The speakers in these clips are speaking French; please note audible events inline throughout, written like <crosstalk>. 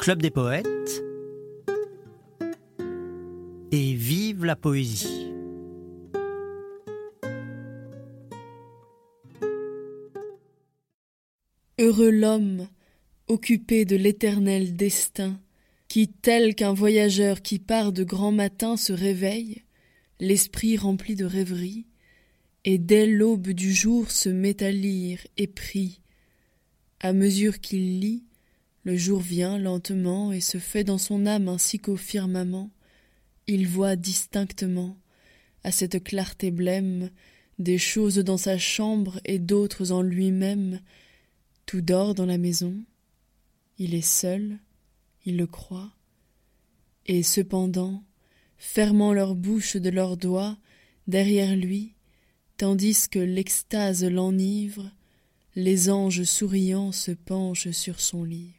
Club des poètes et vive la poésie. Heureux l'homme, occupé de l'éternel destin, qui, tel qu'un voyageur qui part de grand matin, se réveille, l'esprit rempli de rêverie, et dès l'aube du jour se met à lire et prie. À mesure qu'il lit, le jour vient lentement et se fait dans son âme ainsi qu'au firmament. Il voit distinctement, à cette clarté blême, des choses dans sa chambre et d'autres en lui-même, tout dort dans la maison. Il est seul, il le croit. Et cependant, fermant leur bouche de leurs doigts, derrière lui, tandis que l'extase l'enivre, les anges souriants se penchent sur son livre.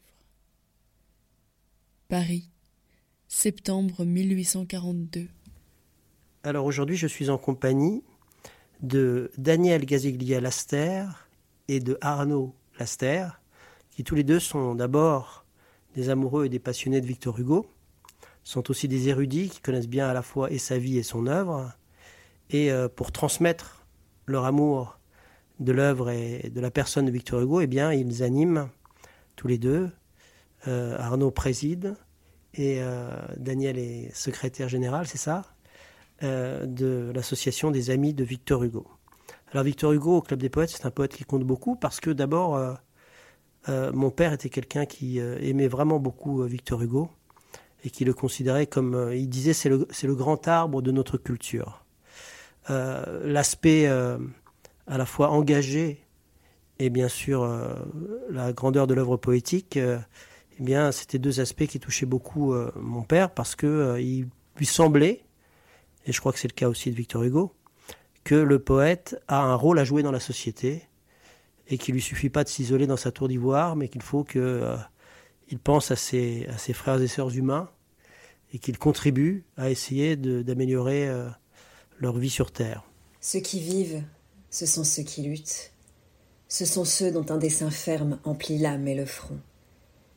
Paris, septembre 1842. Alors aujourd'hui, je suis en compagnie de Daniel Gaziglia-Laster et de Arnaud Laster, qui tous les deux sont d'abord des amoureux et des passionnés de Victor Hugo, sont aussi des érudits qui connaissent bien à la fois et sa vie et son œuvre, et euh, pour transmettre leur amour de l'œuvre et de la personne de Victor Hugo, eh bien, ils animent tous les deux. Euh, Arnaud préside et euh, Daniel est secrétaire général, c'est ça, de l'association des amis de Victor Hugo. Alors Victor Hugo au Club des Poètes, c'est un poète qui compte beaucoup parce que d'abord, euh, euh, mon père était quelqu'un qui euh, aimait vraiment beaucoup Victor Hugo et qui le considérait comme, il disait, c'est le, le, grand arbre de notre culture. L'aspect à la fois engagé et bien sûr la grandeur de l'œuvre poétique, eh bien, c'était deux aspects qui touchaient beaucoup mon père parce que il lui semblait, et je crois que c'est le cas aussi de Victor Hugo, que le poète a un rôle à jouer dans la société et qu'il lui suffit pas de s'isoler dans sa tour d'ivoire, mais qu'il faut qu'il euh, pense à ses, à ses frères et sœurs humains et qu'il contribue à essayer d'améliorer euh, leur vie sur Terre. Ceux qui vivent, ce sont ceux qui luttent. Ce sont ceux dont un dessin ferme emplit l'âme et le front.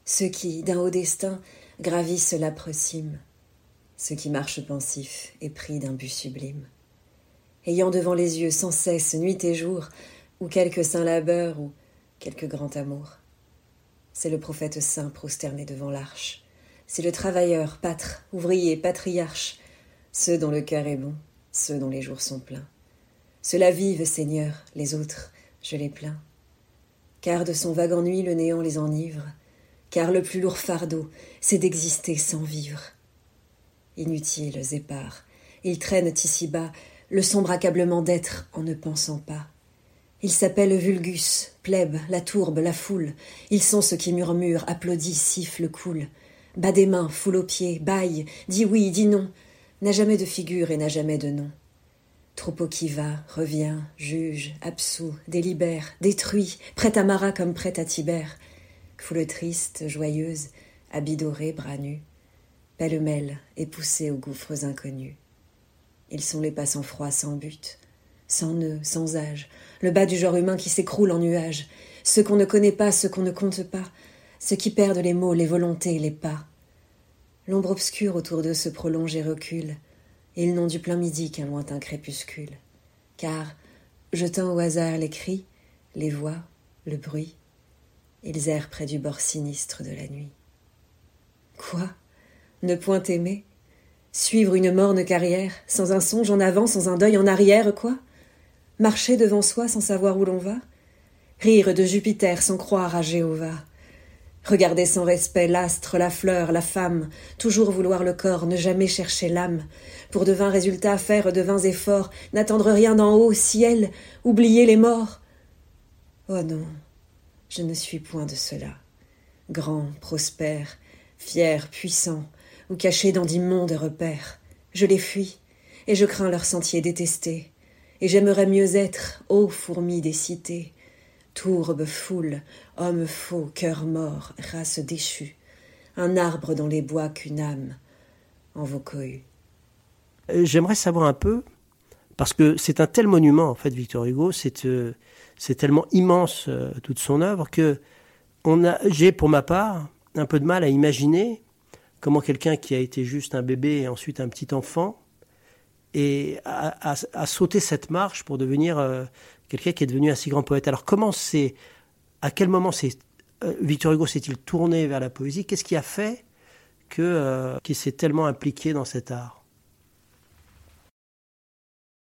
Ceux qui, d'un haut destin, gravissent l'âpre cime. Ceux qui marchent pensifs, épris d'un but sublime ayant devant les yeux sans cesse, nuit et jour, ou quelque saint labeur, ou quelque grand amour. C'est le prophète saint prosterné devant l'arche. C'est le travailleur, pâtre, ouvrier, patriarche, ceux dont le cœur est bon, ceux dont les jours sont pleins. Ceux-là vivent, Seigneur, les autres, je les plains. Car de son vague ennui le néant les enivre, car le plus lourd fardeau, c'est d'exister sans vivre. Inutiles, épars, ils traînent ici-bas le sombre accablement d'être en ne pensant pas. Ils s'appellent vulgus, plèbe, la tourbe, la foule. Ils sont ceux qui murmurent, applaudissent, sifflent, coulent. Bas des mains, foule aux pieds, baille, dit oui, dit non, n'a jamais de figure et n'a jamais de nom. Troupeau qui va, revient, juge, absout, délibère, détruit, prête à Marat comme prête à Tibère. Foule triste, joyeuse, habit doré, bras nus, pêle-mêle et poussée aux gouffres inconnus. Ils sont les passants froids sans but, sans nœud, sans âge, le bas du genre humain qui s'écroule en nuages, ceux qu'on ne connaît pas, ceux qu'on ne compte pas, ceux qui perdent les mots, les volontés, les pas. L'ombre obscure autour d'eux se prolonge et recule, ils n'ont du plein midi qu'un lointain crépuscule. Car, jetant au hasard les cris, les voix, le bruit, ils errent près du bord sinistre de la nuit. Quoi? Ne point aimer? Suivre une morne carrière, sans un songe en avant, sans un deuil en arrière, quoi? Marcher devant soi sans savoir où l'on va? Rire de Jupiter sans croire à Jéhovah? Regarder sans respect l'astre, la fleur, la femme, toujours vouloir le corps, ne jamais chercher l'âme, pour de vains résultats faire de vains efforts, n'attendre rien d'en haut, ciel, oublier les morts. Oh non, je ne suis point de cela. Grand, prospère, fier, puissant, ou cachés dans d'immondes repères. Je les fuis, et je crains leurs sentiers détestés. Et j'aimerais mieux être, ô fourmis des cités, tourbe foule, homme faux, cœur mort, race déchue, un arbre dans les bois qu'une âme en vos cohues. Euh, j'aimerais savoir un peu, parce que c'est un tel monument, en fait, Victor Hugo, c'est euh, tellement immense euh, toute son œuvre que j'ai pour ma part un peu de mal à imaginer comment quelqu'un qui a été juste un bébé et ensuite un petit enfant et a, sauté cette marche pour devenir quelqu'un qui est devenu un si grand poète. Alors comment c'est, à quel moment c'est euh, Victor Hugo s'est-il tourné vers la poésie? Qu'est-ce qui a fait que qu'il s'est tellement impliqué dans cet art?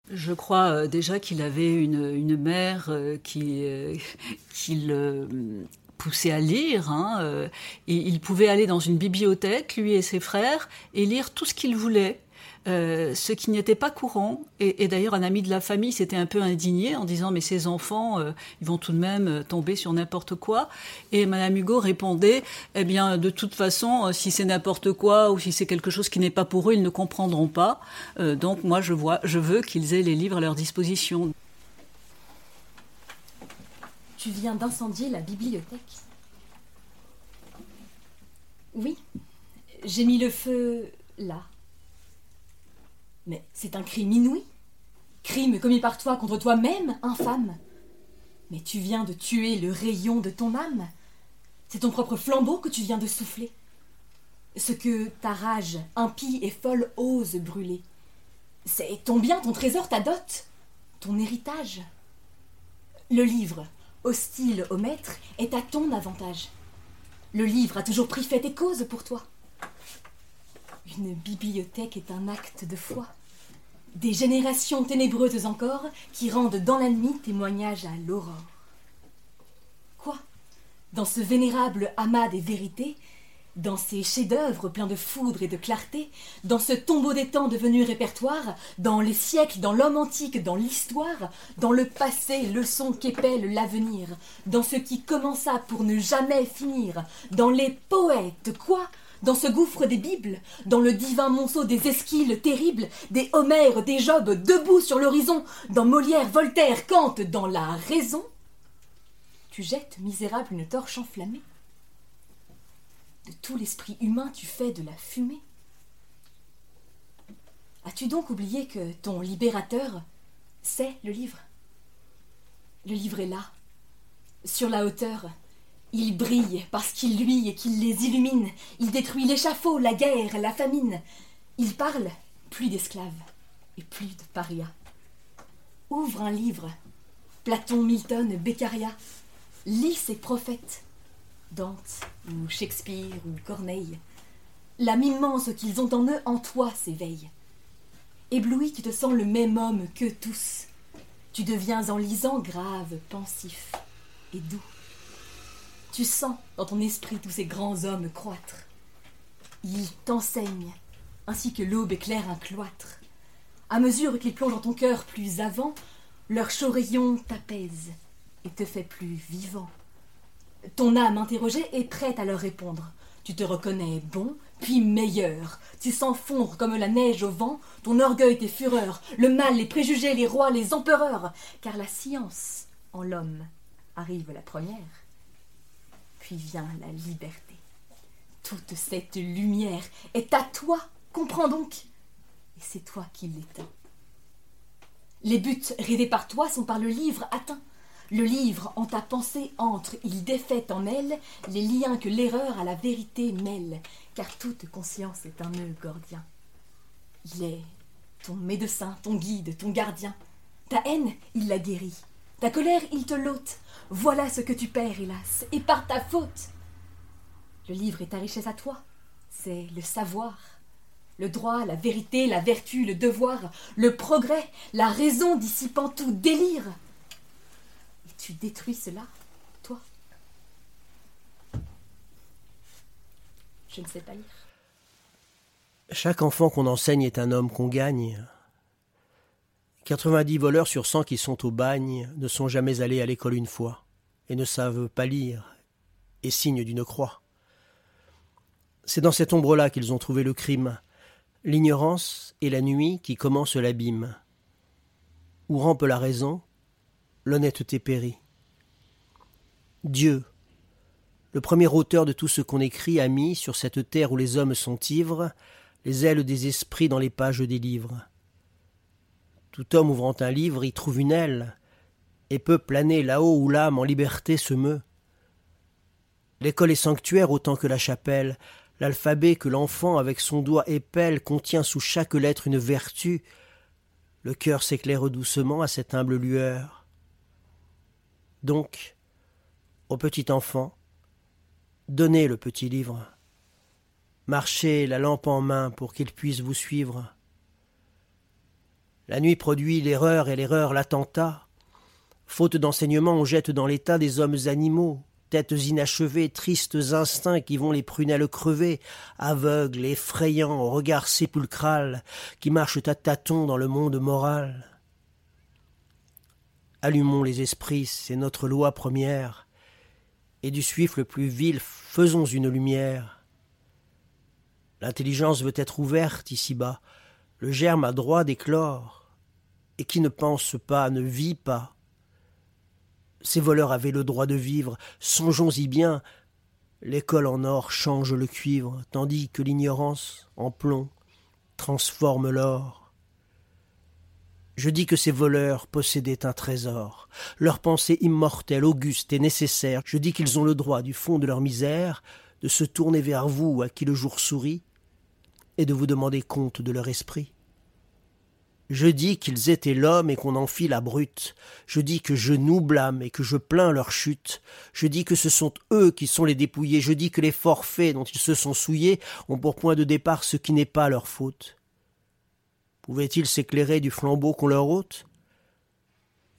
Je crois euh, déjà qu'il avait une, une mère euh, qui, euh, <laughs> qui le poussait à lire. Hein, et il pouvait aller dans une bibliothèque, lui et ses frères, et lire tout ce qu'il voulait. Euh, ce qui n'était pas courant. Et, d'ailleurs, un ami de la famille s'était un peu indigné en disant mais ces enfants, euh, ils vont tout de même euh, tomber sur n'importe quoi. Et Madame Hugo répondait eh bien, de toute façon, si c'est n'importe quoi ou si c'est quelque chose qui n'est pas pour eux, ils ne comprendront pas. donc moi, je vois, je veux qu'ils aient les livres à leur disposition. Tu viens d'incendier la bibliothèque. Oui, j'ai mis le feu là. Mais c'est un crime inouï. Crime commis par toi contre toi-même, infâme. Mais tu viens de tuer le rayon de ton âme. C'est ton propre flambeau que tu viens de souffler. Ce que ta rage impie et folle ose brûler. C'est ton bien, ton trésor, ta dot, ton héritage. Le livre, hostile au maître, est à ton avantage. Le livre a toujours pris fait et cause pour toi. Une bibliothèque est un acte de foi. Des générations ténébreuses encore qui rendent dans la nuit témoignage à l'aurore. Quoi? Dans ce vénérable amas des vérités, dans ces chefs-d'œuvre pleins de foudre et de clarté, dans ce tombeau des temps devenu répertoire, dans les siècles, dans l'homme antique, dans l'histoire, dans le passé, leçon qu'épelle l'avenir, dans ce qui commença pour ne jamais finir, dans les poètes, quoi? Dans ce gouffre des Bibles, dans le divin monceau des Esquilles terribles, des Homères, des Jobs debout sur l'horizon, dans Molière, Voltaire, Kant, dans la raison, tu jettes, misérable, une torche enflammée. De tout l'esprit humain, tu fais de la fumée. As-tu donc oublié que ton libérateur, c'est le livre? Le livre est là, sur la hauteur, il brille parce qu'il luit et qu'il les illumine. Il détruit l'échafaud, la guerre, la famine. Il parle, plus d'esclaves et plus de parias. Ouvre un livre. Platon, Milton, Beccaria. Lis ses prophètes. Dante ou Shakespeare ou Corneille. L'âme immense qu'ils ont en eux en toi s'éveille. Ébloui, tu te sens le même homme que tous. Tu deviens en lisant grave, pensif et doux. Tu sens dans ton esprit tous ces grands hommes croître. Ils t'enseignent, ainsi que l'aube éclaire un cloître. À mesure qu'ils plongent dans ton cœur plus avant, leur chaud t'apaise et te fait plus vivant. Ton âme interrogée est prête à leur répondre. Tu te reconnais bon, puis meilleur. Tu sens comme la neige au vent ton orgueil, tes fureurs, le mal, les préjugés, les rois, les empereurs. Car la science en l'homme arrive la première puis vient la liberté. Toute cette lumière est à toi, comprends donc, et c'est toi qui l'éteins. Les buts rêvés par toi sont par le livre atteints. Le livre en ta pensée entre, il défait en elle les liens que l'erreur à la vérité mêle, car toute conscience est un nœud gordien. Il est ton médecin, ton guide, ton gardien. Ta haine, il la guérit. Ta colère, il te l'ôte. Voilà ce que tu perds, hélas, et par ta faute. Le livre est ta richesse à toi, c'est le savoir, le droit, la vérité, la vertu, le devoir, le progrès, la raison dissipant tout délire. Et tu détruis cela, toi. Je ne sais pas lire. Chaque enfant qu'on enseigne est un homme qu'on gagne. 90 voleurs sur 100 qui sont au bagne ne sont jamais allés à l'école une fois et ne savent pas lire et signent d'une croix. C'est dans cette ombre-là qu'ils ont trouvé le crime, l'ignorance et la nuit qui commencent l'abîme. Où rampe la raison, l'honnêteté périt. Dieu, le premier auteur de tout ce qu'on écrit, a mis sur cette terre où les hommes sont ivres les ailes des esprits dans les pages des livres. Tout homme ouvrant un livre y trouve une aile, et peut planer là-haut où l'âme en liberté se meut. L'école est sanctuaire autant que la chapelle, l'alphabet que l'enfant avec son doigt épelle contient sous chaque lettre une vertu, le cœur s'éclaire doucement à cette humble lueur. Donc, au petit enfant, donnez le petit livre. Marchez la lampe en main pour qu'il puisse vous suivre. La nuit produit l'erreur et l'erreur l'attentat. Faute d'enseignement, on jette dans l'état des hommes animaux, têtes inachevées, tristes instincts qui vont les prunelles crever, aveugles, effrayants, au regard sépulcral, qui marchent à tâtons dans le monde moral. Allumons les esprits, c'est notre loi première, et du suif le plus vil, faisons une lumière. L'intelligence veut être ouverte ici-bas, le germe a droit d'éclore, et qui ne pense pas ne vit pas. Ces voleurs avaient le droit de vivre, songeons-y bien. L'école en or change le cuivre, tandis que l'ignorance, en plomb, transforme l'or. Je dis que ces voleurs possédaient un trésor, leur pensée immortelle, auguste et nécessaire. Je dis qu'ils ont le droit, du fond de leur misère, de se tourner vers vous à qui le jour sourit, et de vous demander compte de leur esprit. Je dis qu'ils étaient l'homme et qu'on en fit la brute. Je dis que je nous blâme et que je plains leur chute. Je dis que ce sont eux qui sont les dépouillés. Je dis que les forfaits dont ils se sont souillés ont pour point de départ ce qui n'est pas leur faute. Pouvaient-ils s'éclairer du flambeau qu'on leur ôte?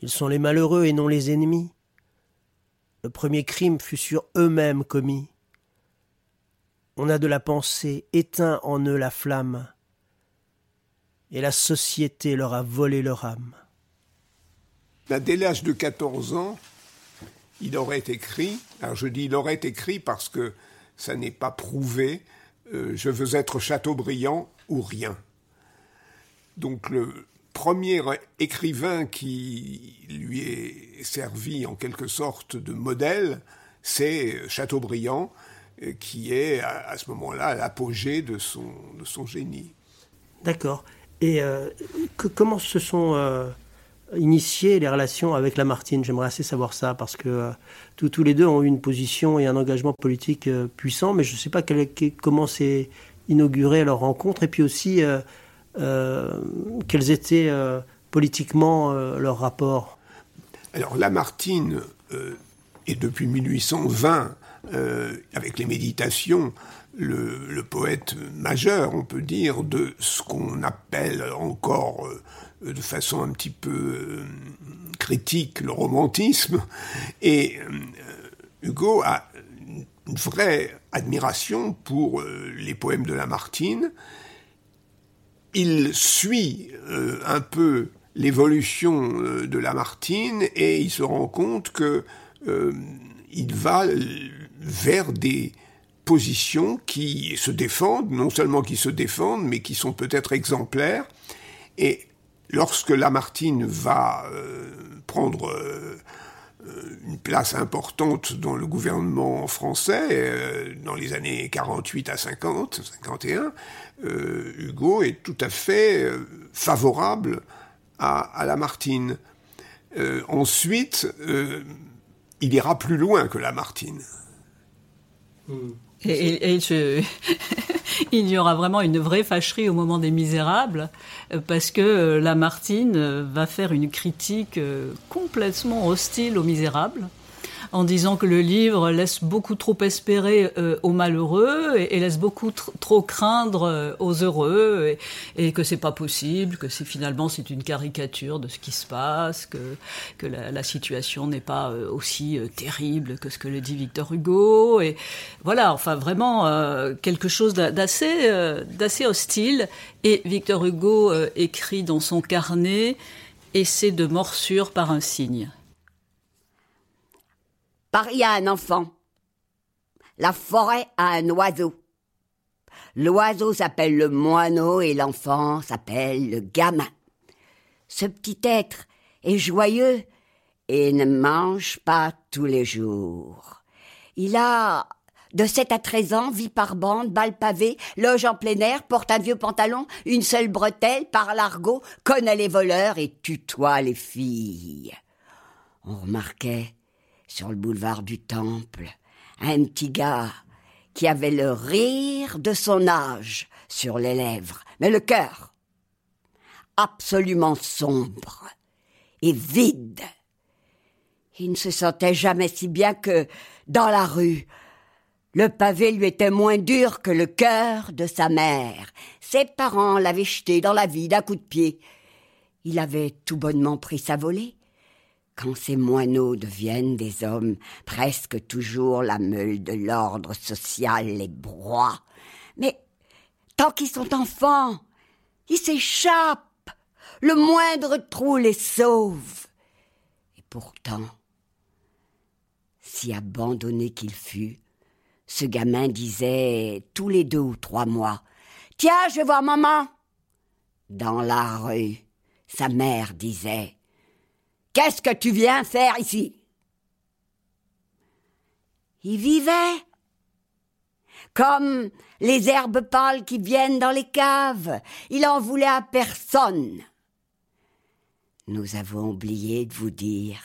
Ils sont les malheureux et non les ennemis. Le premier crime fut sur eux-mêmes commis. On a de la pensée, éteint en eux la flamme et la société leur a volé leur âme. Dès l'âge de 14 ans, il aurait écrit, alors je dis il aurait écrit parce que ça n'est pas prouvé, euh, je veux être Chateaubriand ou rien. Donc le premier écrivain qui lui est servi en quelque sorte de modèle, c'est Chateaubriand, euh, qui est à, ce moment-là l'apogée de son, de son génie. D'accord. Et euh, comment se sont euh, initiées les relations avec Lamartine? J'aimerais assez savoir ça, parce que euh, tous, les deux ont eu une position et un engagement politique puissant, mais je ne sais pas comment s'est inaugurée leur rencontre, et puis aussi quels étaient politiquement leurs rapports? Alors Lamartine est depuis 1820, avec les méditations, le, poète majeur, on peut dire, de ce qu'on appelle encore euh, de façon un petit peu euh, critique le romantisme. Et euh, Hugo a une vraie admiration pour les poèmes de Lamartine. Il suit un peu l'évolution de Lamartine et il se rend compte que il va vers des positions qui se défendent, non seulement qui se défendent, mais qui sont peut-être exemplaires. Et lorsque Lamartine va euh, prendre euh, une place importante dans le gouvernement français, euh, dans les années 48 à 50, 51, Hugo est tout à fait favorable à, Lamartine. ensuite, il ira plus loin que Lamartine. Hmm. Et, <laughs> il y aura vraiment une vraie fâcherie au moment des Misérables, euh, parce que euh, Lamartine euh, va faire une critique complètement hostile aux Misérables en disant que le livre laisse beaucoup trop espérer euh, aux malheureux et, laisse beaucoup trop craindre euh, aux heureux et, que c'est pas possible, que c'est finalement c'est une caricature de ce qui se passe, que que la, la situation n'est pas euh, aussi terrible que ce que le dit Victor Hugo et voilà, enfin vraiment quelque chose d'assez d'assez hostile et Victor Hugo écrit dans son carnet essai de morsure par un signe. Paris a un enfant. La forêt a un oiseau. L'oiseau s'appelle le moineau et l'enfant s'appelle le gamin. Ce petit être est joyeux et ne mange pas tous les jours. Il a de 7 à 13 ans, vit par bande, balle pavée, loge en plein air, porte un vieux pantalon, une seule bretelle, parle argot, connaît les voleurs et tutoie les filles. On remarquait sur le boulevard du Temple un petit gars qui avait le rire de son âge sur les lèvres, mais le cœur absolument sombre et vide. Il ne se sentait jamais si bien que, dans la rue, le pavé lui était moins dur que le cœur de sa mère. Ses parents l'avaient jeté dans la vie d'un coup de pied. Il avait tout bonnement pris sa volée. Quand ces moineaux deviennent des hommes, presque toujours la meule de l'ordre social les broie. Mais tant qu'ils sont enfants, ils s'échappent. Le moindre trou les sauve. Et pourtant, si abandonné qu'il fût, ce gamin disait tous les deux ou trois mois Tiens, je vais voir maman. Dans la rue, sa mère disait Qu'est-ce que tu viens faire ici? Il vivait comme les herbes pâles qui viennent dans les caves. Il en voulait à personne. Nous avons oublié de vous dire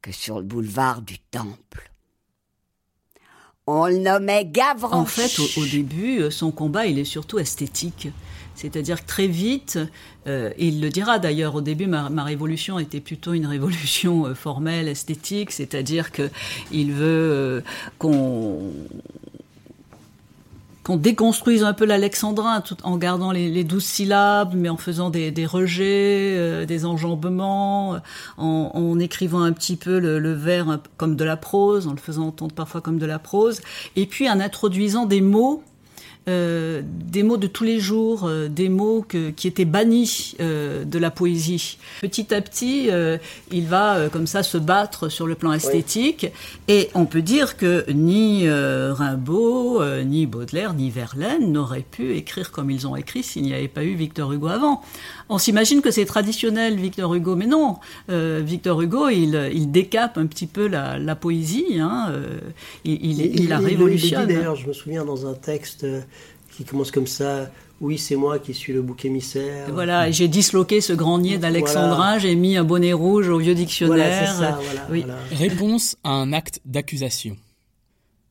que sur le boulevard du Temple, on le nommait Gavroche. En fait, au, au début, euh, son combat, il est surtout esthétique. C'est-à-dire que très vite, euh, il le dira d'ailleurs, au début, ma, révolution était plutôt une révolution euh, formelle, esthétique, c'est-à-dire qu'il veut euh, qu'on qu'on déconstruise un peu l'alexandrin tout en gardant les, douze syllabes, mais en faisant des, des rejets, euh, des enjambements, en, en, écrivant un petit peu le, le vers comme de la prose, en le faisant entendre parfois comme de la prose, et puis en introduisant des mots euh, des mots de tous les jours, euh, des mots que, qui étaient bannis euh, de la poésie. Petit à petit, il va comme ça se battre sur le plan esthétique, oui. et on peut dire que ni Rimbaud, ni Baudelaire, ni Verlaine n'auraient pu écrire comme ils ont écrit s'il n'y avait pas eu Victor Hugo avant. On s'imagine que c'est traditionnel, Victor Hugo, mais non. Victor Hugo, il, il, décape un petit peu la, la poésie, hein, il, il, il, il, la révolutionne. D'ailleurs, je me souviens dans un texte qui commence comme ça. Oui, c'est moi qui suis le bouc émissaire. Voilà, j'ai disloqué ce grand nier d'Alexandrin, voilà. j'ai mis un bonnet rouge au vieux dictionnaire. Voilà, ça, voilà, oui. Réponse à un acte d'accusation.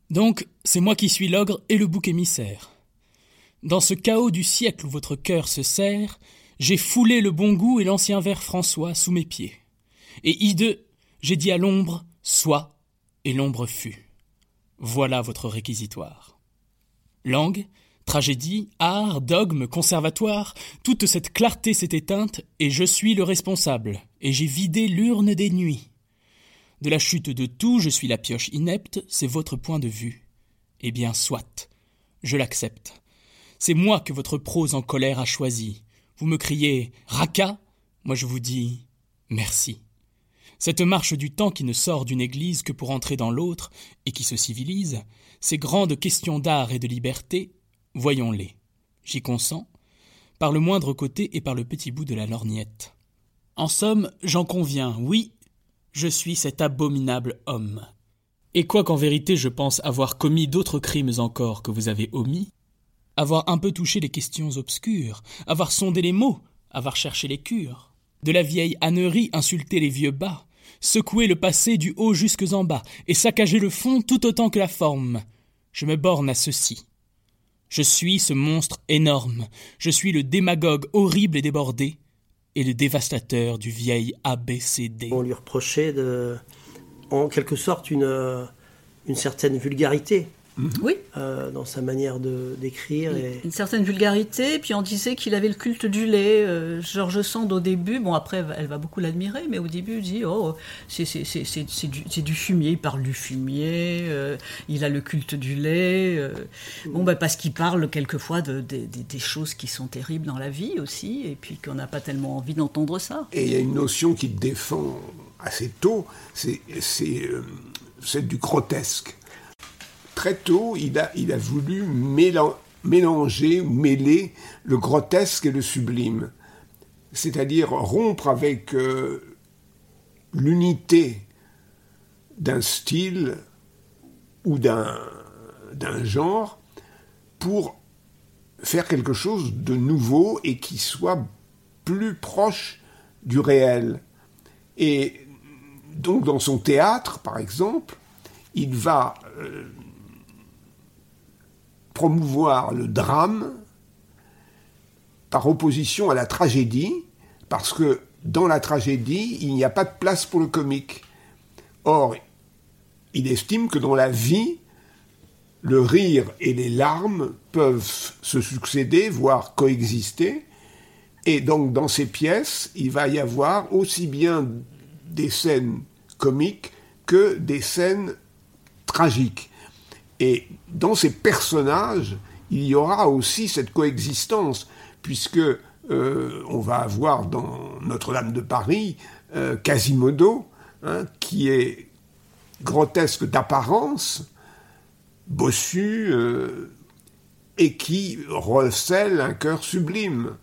Donc, c'est moi qui suis l'ogre et le bouc émissaire. Dans ce chaos du siècle où votre cœur se serre, j'ai foulé le bon goût et l'ancien vers François sous mes pieds. Et hideux, j'ai dit à l'ombre, sois, et l'ombre fut. Voilà votre réquisitoire. Langue, Tragédie, art, dogme, conservatoire, toute cette clarté s'est éteinte, et je suis le responsable, et j'ai vidé l'urne des nuits. De la chute de tout, je suis la pioche inepte, c'est votre point de vue. Eh bien, soit, je l'accepte. C'est moi que votre prose en colère a choisi. Vous me criez Raka, moi je vous dis merci. Cette marche du temps qui ne sort d'une église que pour entrer dans l'autre, et qui se civilise, ces grandes questions d'art et de liberté, Voyons-les. J'y consens, par le moindre côté et par le petit bout de la lorgnette. En somme, j'en conviens, oui, je suis cet abominable homme. Et quoiqu'en vérité je pense avoir commis d'autres crimes encore que vous avez omis, avoir un peu touché les questions obscures, avoir sondé les mots, avoir cherché les cures, de la vieille ânerie insulter les vieux bas, secouer le passé du haut jusques en bas, et saccager le fond tout autant que la forme, je me borne à ceci. Je suis ce monstre énorme, je suis le démagogue horrible et débordé, et le dévastateur du vieil ABCD. On lui reprochait de, en quelque sorte une, une certaine vulgarité. Oui. Euh, dans sa manière d'écrire. Et... Une certaine vulgarité, puis on disait qu'il avait le culte du lait. Euh, Georges Sand, au début, bon, après, elle va beaucoup l'admirer, mais au début, il dit Oh, c'est du, du, fumier, il parle du fumier, euh, il a le culte du lait. Euh. bon, ben, parce qu'il parle quelquefois de, de, de, des choses qui sont terribles dans la vie aussi, et puis qu'on n'a pas tellement envie d'entendre ça. Et il y a une notion qu'il défend assez tôt, c'est celle du grotesque très tôt, il a, voulu mélanger, mêler le grotesque et le sublime. C'est-à-dire rompre avec euh, l'unité d'un style ou d'un genre pour faire quelque chose de nouveau et qui soit plus proche du réel. Et donc dans son théâtre, par exemple, il va euh, promouvoir le drame par opposition à la tragédie, parce que dans la tragédie, il n'y a pas de place pour le comique. Or, il estime que dans la vie, le rire et les larmes peuvent se succéder, voire coexister, et donc dans ces pièces, il va y avoir aussi bien des scènes comiques que des scènes tragiques. Et dans ces personnages, il y aura aussi cette coexistence, puisque euh, on va avoir dans Notre-Dame de Paris euh, Quasimodo, hein, qui est grotesque d'apparence, bossu, euh, et qui recèle un cœur sublime.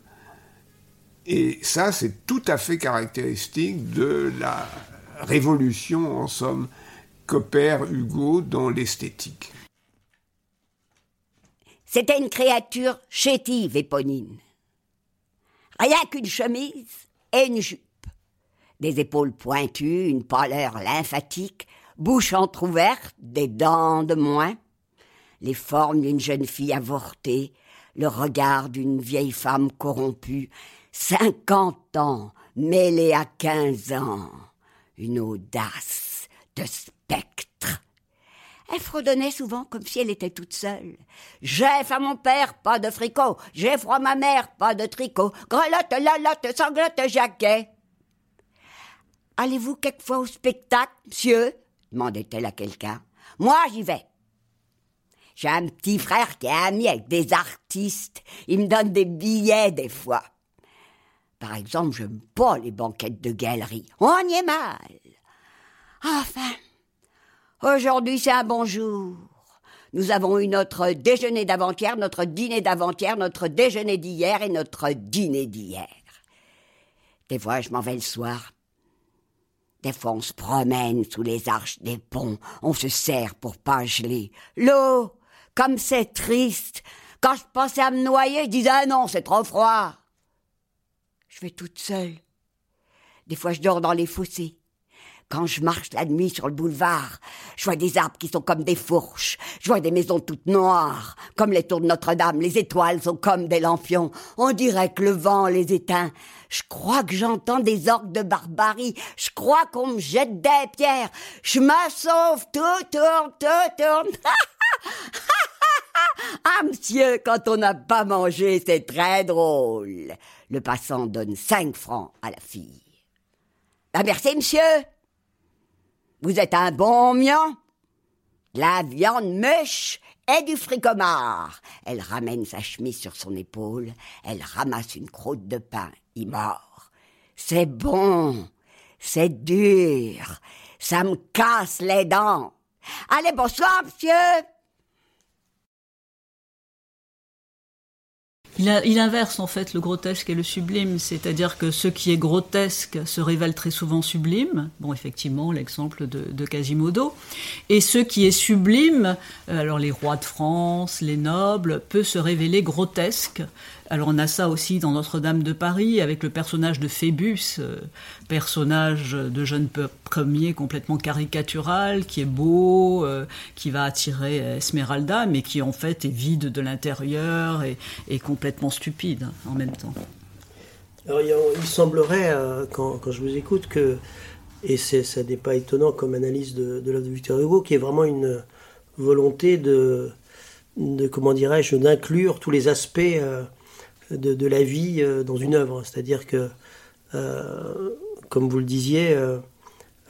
Et ça, c'est tout à fait caractéristique de la révolution, en somme, qu'opère Hugo dans l'esthétique. C'était une créature chétive, Éponine. Rien qu'une chemise et une jupe. Des épaules pointues, une pâleur lymphatique, bouche entr'ouverte, des dents de moins, les formes d'une jeune fille avortée, le regard d'une vieille femme corrompue, cinquante ans mêlés à quinze ans, une audace de spectre. Elle fredonnait souvent comme si elle était toute seule. J'ai à mon père, pas de fricot. J'ai froid ma mère, pas de tricot. Grelotte, lalotte, sanglotte, jaquet. Allez-vous quelquefois au spectacle, monsieur? demandait-elle à quelqu'un. Moi, j'y vais. J'ai un petit frère qui est ami avec des artistes. Il me donne des billets des fois. Par exemple, j'aime pas les banquettes de galerie. On y est mal. Enfin, aujourd'hui c'est un bon jour. Nous avons eu notre déjeuner d'avant-hier, notre dîner d'avant-hier, notre déjeuner d'hier et notre dîner d'hier. Des fois, je m'en vais le soir. Des fois, on se promène sous les arches des ponts, on se serre pour pas geler. L'eau, comme c'est triste. Quand je pensais à me noyer, je disais ah non, c'est trop froid. Je vais toute seule. Des fois, je dors dans les fossés. Quand je marche la nuit sur le boulevard, je vois des arbres qui sont comme des fourches. Je vois des maisons toutes noires, comme les tours de Notre-Dame. Les étoiles sont comme des lampions. On dirait que le vent les éteint. Je crois que j'entends des orques de barbarie. Je crois qu'on me jette des pierres. Je me tout tourne, tout tourne. <laughs> ah, monsieur, quand on n'a pas mangé, c'est très drôle. Le passant donne cinq francs à la fille. Ah, merci, monsieur. Vous êtes un bon mion. La viande mûche et du fricomard. Elle ramène sa chemise sur son épaule. Elle ramasse une croûte de pain. Il mord. C'est bon. C'est dur. Ça me casse les dents. Allez, bonsoir, monsieur. Il, inverse en fait le grotesque et le sublime, c'est-à-dire que ce qui est grotesque se révèle très souvent sublime, bon effectivement l'exemple de, Quasimodo, et ce qui est sublime, euh, alors les rois de France, les nobles, peut se révéler grotesque, alors on a ça aussi dans Notre-Dame de Paris avec le personnage de Phébus, euh, personnage de jeune premier complètement caricatural, qui est beau, euh, qui va attirer Esmeralda, mais qui en fait est vide de l'intérieur et, complètement stupide hein, en même temps. Alors il, semblerait, euh, quand, je vous écoute, que, et ça n'est pas étonnant comme analyse de, de l'œuvre de Victor Hugo, qui est vraiment une volonté de comment dirais-je, d'inclure tous les aspects de, la vie euh, dans une œuvre. C'est-à-dire que, euh, comme vous le disiez,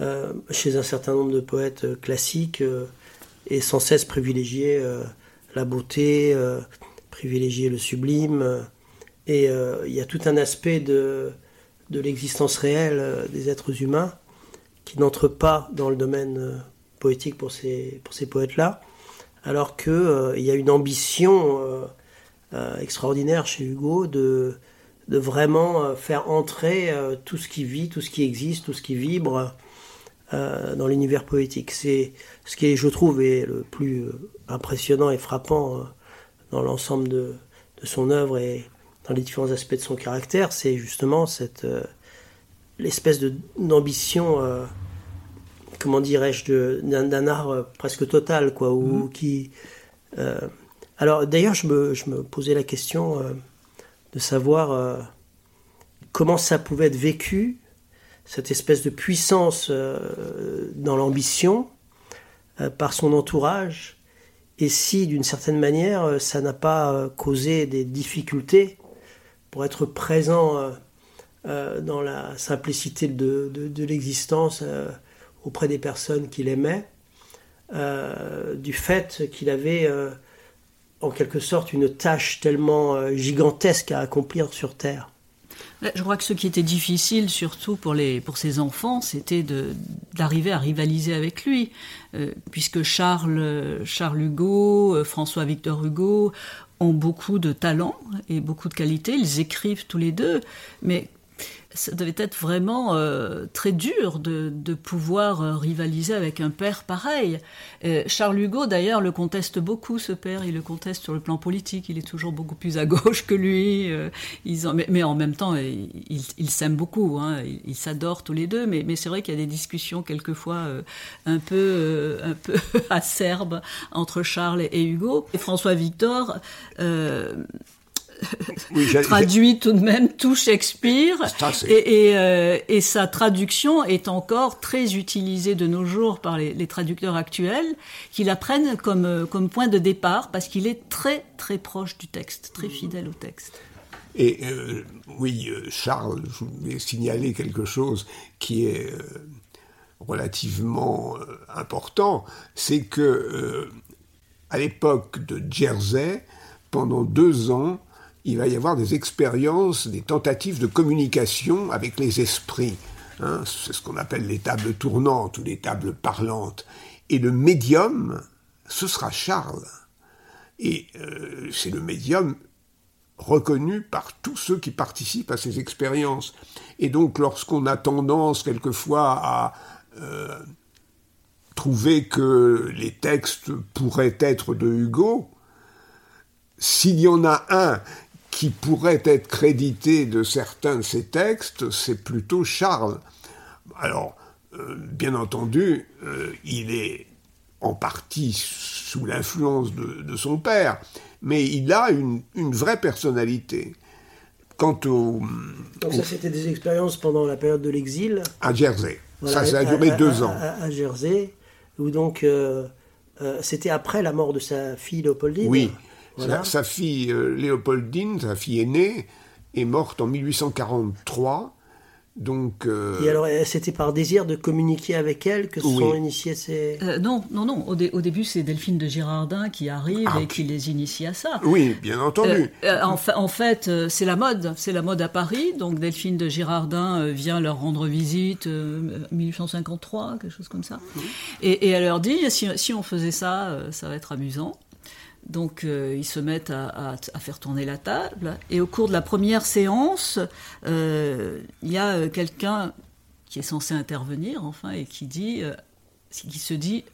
euh, chez un certain nombre de poètes classiques, est sans cesse privilégié la beauté, privilégier le sublime. Et il y a tout un aspect de, l'existence réelle des êtres humains qui n'entre pas dans le domaine poétique pour ces, pour ces poètes-là, alors qu'il y a une ambition extraordinaire chez Hugo de, de vraiment euh, faire entrer euh, tout ce qui vit, tout ce qui existe, tout ce qui vibre dans l'univers poétique. C'est ce qui, est, je trouve, est le plus impressionnant et frappant dans l'ensemble de, de, son œuvre et dans les différents aspects de son caractère, c'est justement cette l'espèce d'ambition comment dirais-je, d'un art presque total, quoi, ou mm-hmm. qui. Alors d'ailleurs, je me, posais la question de savoir comment ça pouvait être vécu, cette espèce de puissance dans l'ambition par son entourage, et si d'une certaine manière ça n'a pas causé des difficultés pour être présent euh, euh, dans la simplicité de, l'existence euh, auprès des personnes qu'il aimait, du fait qu'il avait en quelque sorte une tâche tellement gigantesque à accomplir sur Terre. Je crois que ce qui était difficile, surtout pour, les, pour ses enfants, c'était d'arriver à rivaliser avec lui, puisque Charles, Charles Hugo, François Victor Hugo ont beaucoup de talent et beaucoup de qualité. Ils écrivent tous les deux, mais ça devait être vraiment euh, très dur de, pouvoir euh, rivaliser avec un père pareil. Charles Hugo, d'ailleurs, le conteste beaucoup, ce père. Il le conteste sur le plan politique. Il est toujours beaucoup plus à gauche que lui. Euh, mais, en même temps, ils s'aiment beaucoup. Hein. Ils s'adorent tous les deux. Mais, c'est vrai qu'il y a des discussions quelquefois un peu, un peu <laughs> acerbes entre Charles et Hugo. Et François Victor traduit tout de même tout Shakespeare euh, et, sa traduction est encore très utilisée de nos jours par les, traducteurs actuels qui la prennent comme, euh, comme point de départ parce qu'il est très très proche du texte, très fidèle au texte. Et euh, oui, Charles, je voulais signaler quelque chose qui est relativement important, c'est que à l'époque de Jersey, pendant deux ans, il va y avoir des expériences, des tentatives de communication avec les esprits. Hein. c'est ce qu'on appelle les tables tournantes ou les tables parlantes. Et le médium, ce sera Charles. Et euh, c'est le médium reconnu par tous ceux qui participent à ces expériences. Et donc lorsqu'on a tendance quelquefois à euh, trouver que les textes pourraient être de Hugo, s'il y en a un qui pourrait être crédité de certains de ses textes, c'est plutôt Charles. Alors, euh, bien entendu, euh, il est en partie sous l'influence de, son père, mais il a une, vraie personnalité. Quant au... Donc ça, c'était des expériences pendant la période de l'exil À Jersey. ça, ça a duré deux ans. À, Jersey, où donc... Euh, c'était après la mort de sa fille Léopoldine Oui, sa, fille euh, Léopoldine, sa fille aînée, est morte en 1843. Donc, euh, Et alors, c'était par désir de communiquer avec elle que sont initiés ces... Euh, non, non, non. Au, début, c'est Delphine de Girardin qui arrive ah, et qui les initie à ça. Oui, bien entendu. en, en, fait, c'est la mode. C'est la mode à Paris. Donc, Delphine de Girardin vient leur rendre visite en 1853, quelque chose comme ça. Et, elle leur dit, si, si on faisait ça, ça va être amusant. Donc euh, ils se mettent à, faire tourner la table. Et au cours de la première séance, euh, il y a euh, quelqu'un qui est censé intervenir, enfin, et qui dit, qui se dit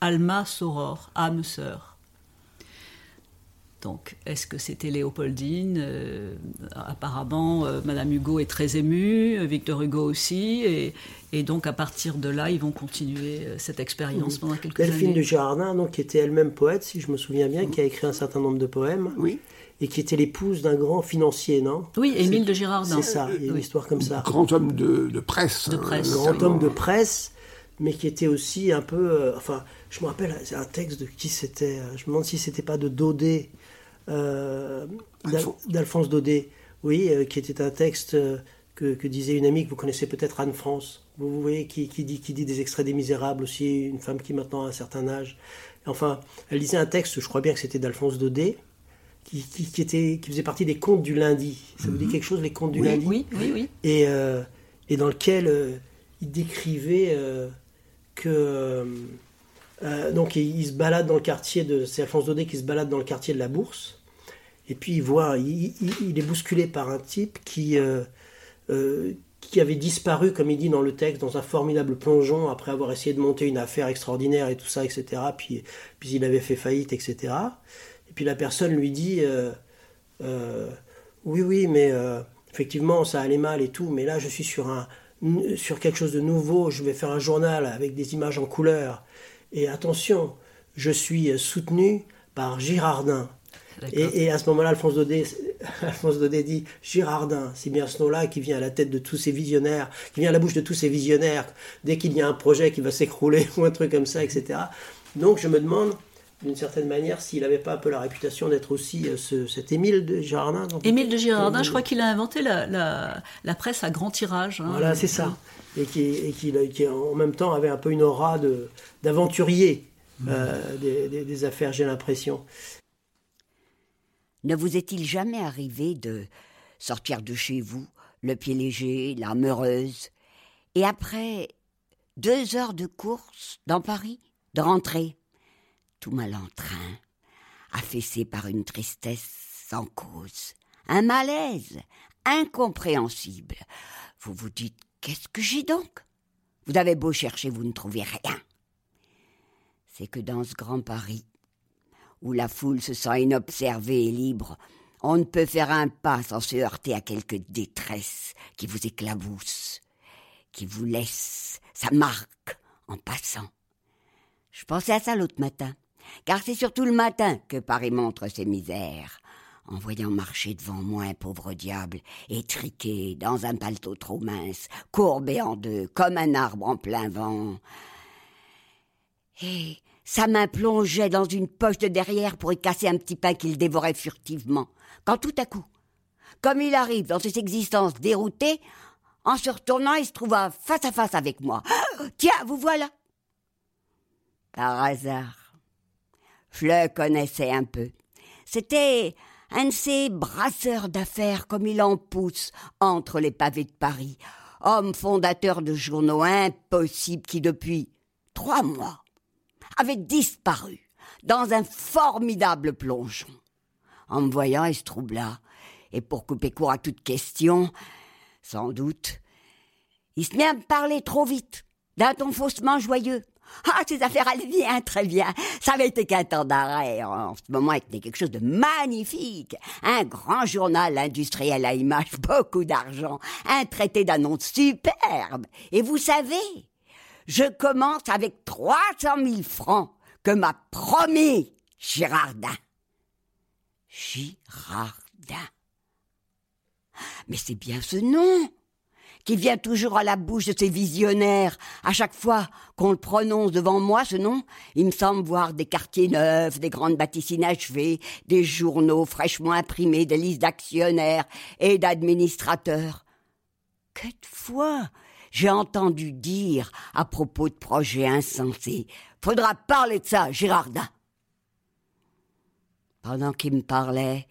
Alma Soror, âme sœur. Donc, est-ce que c'était Léopoldine euh, Apparemment, euh, Madame Hugo est très émue, Victor Hugo aussi, et, donc à partir de là, ils vont continuer euh, cette expérience pendant quelques Delphine années. Delphine de Girardin, donc, qui était elle-même poète, si je me souviens bien, qui a écrit un certain nombre de poèmes. Oui. Et qui était l'épouse d'un grand financier, non? Oui, Émile de Girardin. C'est ça, il y a une histoire comme ça. Grand homme de, presse. De presse. grand homme de presse, mais qui était aussi un peu. enfin, je me rappelle, c'est un texte de qui c'était. Je me demande si c'était pas de Daudet euh, d'Alphonse Daudet, oui, euh, qui était un texte euh, que, disait une amie que vous connaissez peut-être, Anne France. Vous, voyez, qui, dit, qui dit des extraits des Misérables aussi, une femme qui maintenant a un certain âge. Enfin, elle disait un texte, je crois bien que c'était d'Alphonse Daudet, qui, était, qui faisait partie des contes du lundi. Ça vous dit mhm. quelque chose, les contes du lundi? Oui, oui, oui. Et, et dans lequel il décrivait que. donc il, se balade dans le quartier de. C'est Alphonse Daudet qui se balade dans le quartier de la Bourse. Et puis il voit, il, est bousculé par un type qui, euh, euh, qui avait disparu, comme il dit dans le texte, dans un formidable plongeon après avoir essayé de monter une affaire extraordinaire et tout ça, etc. Puis, puis il avait fait faillite, etc. Et puis la personne lui dit, euh, oui, oui, mais effectivement ça allait mal et tout, mais là je suis sur un, sur quelque chose de nouveau, je vais faire un journal avec des images en couleur. Et attention, je suis soutenu par Girardin. Et, à ce moment-là, Alphonse Daudet, <laughs> Alphonse Daudet dit Girardin, c'est bien ce nom-là qui vient à la tête de tous ces visionnaires, qui vient à la bouche de tous ces visionnaires dès qu'il y a un projet qui va s'écrouler <laughs> ou un truc comme ça, etc. Donc je me demande d'une certaine manière, s'il n'avait pas un peu la réputation d'être aussi euh, cet Émile de Girardin. Émile de Girardin, je crois qu'il a inventé la, la, presse à grand tirage. Hein. voilà, c'est ça. Et qui, et qui, en même temps avait un peu une aura d'aventurier euh, des, des, affaires, j'ai l'impression. Ne vous est-il jamais arrivé de sortir de chez vous, le pied léger, l'âme heureuse, et après deux heures de course dans Paris, de rentrer? Tout mal en train, affaissé par une tristesse sans cause, un malaise incompréhensible. Vous vous dites Qu'est-ce que j'ai donc? Vous avez beau chercher, vous ne trouvez rien. C'est que dans ce grand Paris, où la foule se sent inobservée et libre, on ne peut faire un pas sans se heurter à quelque détresse qui vous éclabousse, qui vous laisse sa marque en passant. Je pensais à ça l'autre matin car c'est surtout le matin que Paris montre ses misères. En voyant marcher devant moi un pauvre diable, étriqué dans un paletot trop mince, courbé en deux, comme un arbre en plein vent. Et sa main plongeait dans une poche de derrière pour y casser un petit pain qu'il dévorait furtivement, quand tout à coup, comme il arrive dans cette existence déroutée, en se retournant, il se trouva face à face avec moi. Tiens, vous voilà. Par hasard, je le un peu. C'était un de ces brasseurs d'affaires comme il en pousse entre les pavés de Paris, homme fondateur de journaux impossibles qui depuis trois mois avait disparu dans un formidable plongeon. En me voyant, il se troubla, et pour couper court à toute question, sans doute, il se mit à parler trop vite, d'un ton faussement joyeux. Ah, ces affaires allaient bien, très bien. Ça avait été qu'un temps d'arrêt. En ce moment, c'était quelque chose de magnifique. Un grand journal industriel à image, <laughs> beaucoup d'argent, un traité d'annonce superbe. Et vous savez, je commence avec 300 000 francs que m'a promis Girardin. Girardin. Mais c'est bien ce nom qui vient toujours à la bouche de ces visionnaires. À chaque fois qu'on le prononce devant moi, ce nom, il me semble voir des quartiers neufs, des grandes bâtisses inachevées, des journaux fraîchement imprimés, des listes d'actionnaires et d'administrateurs. fois j'ai entendu dire à propos de projets insensés. Faudra parler de ça, Girardin. Pendant qu'il me parlait,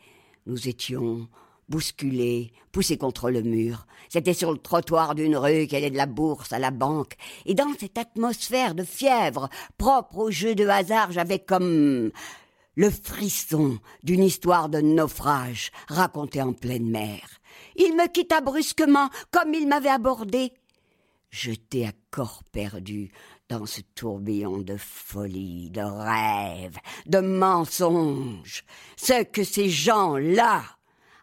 nous étions bousculé, poussé contre le mur. C'était sur le trottoir d'une rue qui allait de la bourse à la banque. Et dans cette atmosphère de fièvre, propre au jeu de hasard, j'avais comme le frisson d'une histoire de naufrage racontée en pleine mer. Il me quitta brusquement, comme il m'avait abordé. Jeté à corps perdu dans ce tourbillon de folie, de rêves, de mensonges, ce que ces gens-là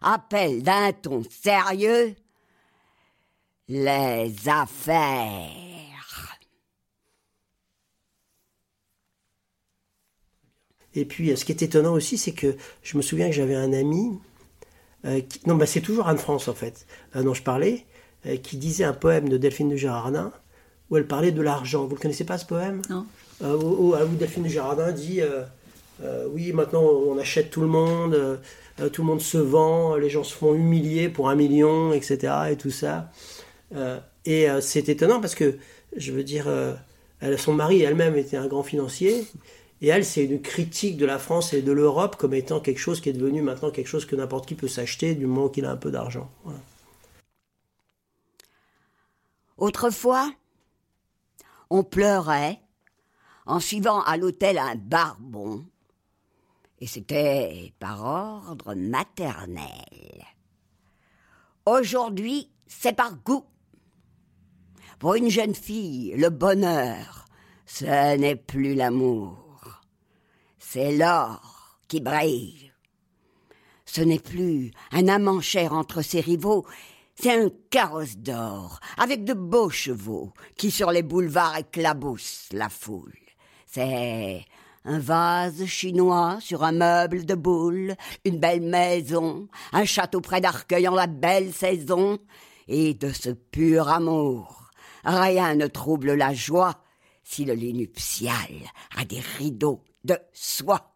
appelle d'un ton sérieux les affaires. Et puis, ce qui est étonnant aussi, c'est que je me souviens que j'avais un ami, euh, non, bah, c'est toujours Anne-France en fait, euh, dont je parlais, euh, qui disait un poème de Delphine de Girardin où elle parlait de l'argent. Vous ne connaissez pas ce poème? Non. où, où, Delphine de Girardin dit Oui, maintenant on achète tout le monde euh, tout le monde se vend, les gens se font humilier pour un million, etc. et tout ça. Euh, et euh, c'est étonnant parce que, je veux dire, son mari elle-même était un grand financier. Et elle, c'est une critique de la France et de l'Europe comme étant quelque chose qui est devenu maintenant quelque chose que n'importe qui peut s'acheter du moment qu'il a un peu d'argent. Autrefois, on pleurait en suivant à l'hôtel un barbon et c'était par ordre maternel. Aujourd'hui, c'est par goût. Pour une jeune fille, le bonheur, ce n'est plus l'amour, c'est l'or qui brille. Ce n'est plus un amant cher entre ses rivaux, C'est un carrosse d'or, avec de beaux chevaux, qui sur les boulevards éclaboussent la foule. C'est un vase chinois sur un meuble de boule, une belle maison, un château près d'Arcueil en la belle saison, et de ce pur amour, rien ne trouble la joie si le lit nuptial a des rideaux de soie.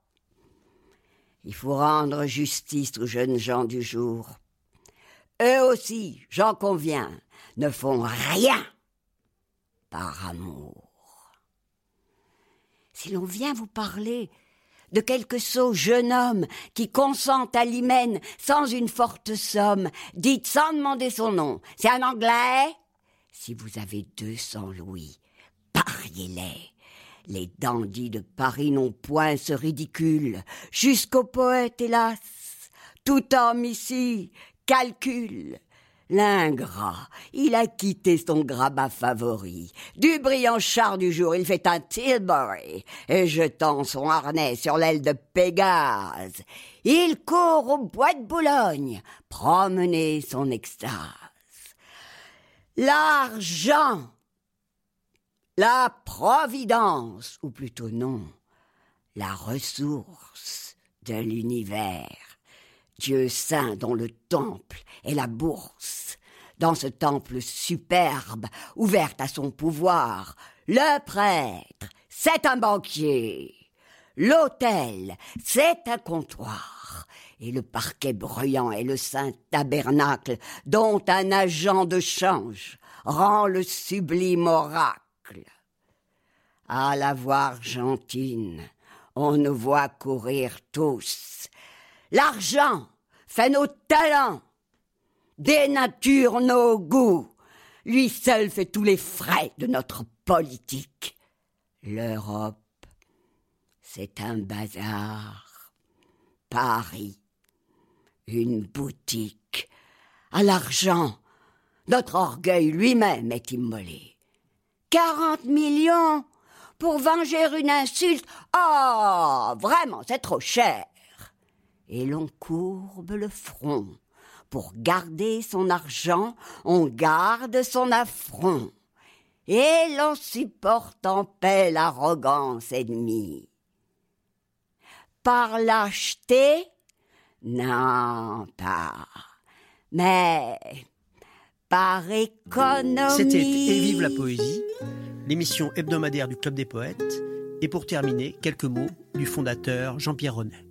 Il faut rendre justice aux jeunes gens du jour. Eux aussi, j'en conviens, ne font rien par amour. Si l'on vient vous parler de quelque sot jeune homme qui consent à l'hymen sans une forte somme, dites sans demander son nom, c'est un Anglais? Si vous avez deux cents louis, pariez-les. Les dandys de Paris n'ont point ce ridicule, jusqu'au poète, hélas. Tout homme ici calcule. L'ingrat, il a quitté son grabat favori. Du brillant char du jour, il fait un Tilbury, et jetant son harnais sur l'aile de Pégase, il court au bois de Boulogne, promener son extase. L'argent, la providence, ou plutôt non, la ressource de l'univers. Dieu saint dont le temple est la bourse. Dans ce temple superbe, ouverte à son pouvoir, le prêtre, c'est un banquier. L'autel, c'est un comptoir. Et le parquet bruyant est le saint tabernacle dont un agent de change rend le sublime oracle. À la voir gentine, on nous voit courir tous. L'argent fait nos talents, dénature nos goûts. Lui seul fait tous les frais de notre politique. L'Europe, c'est un bazar. Paris, une boutique. À l'argent, notre orgueil lui-même est immolé. Quarante millions pour venger une insulte. Oh, vraiment, c'est trop cher et l'on courbe le front. Pour garder son argent, on garde son affront, et l'on supporte en paix l'arrogance ennemie. Par lâcheté Non, pas. Mais par économie. C'était Et vive la poésie, l'émission hebdomadaire du Club des poètes. Et pour terminer, quelques mots du fondateur Jean-Pierre Renet.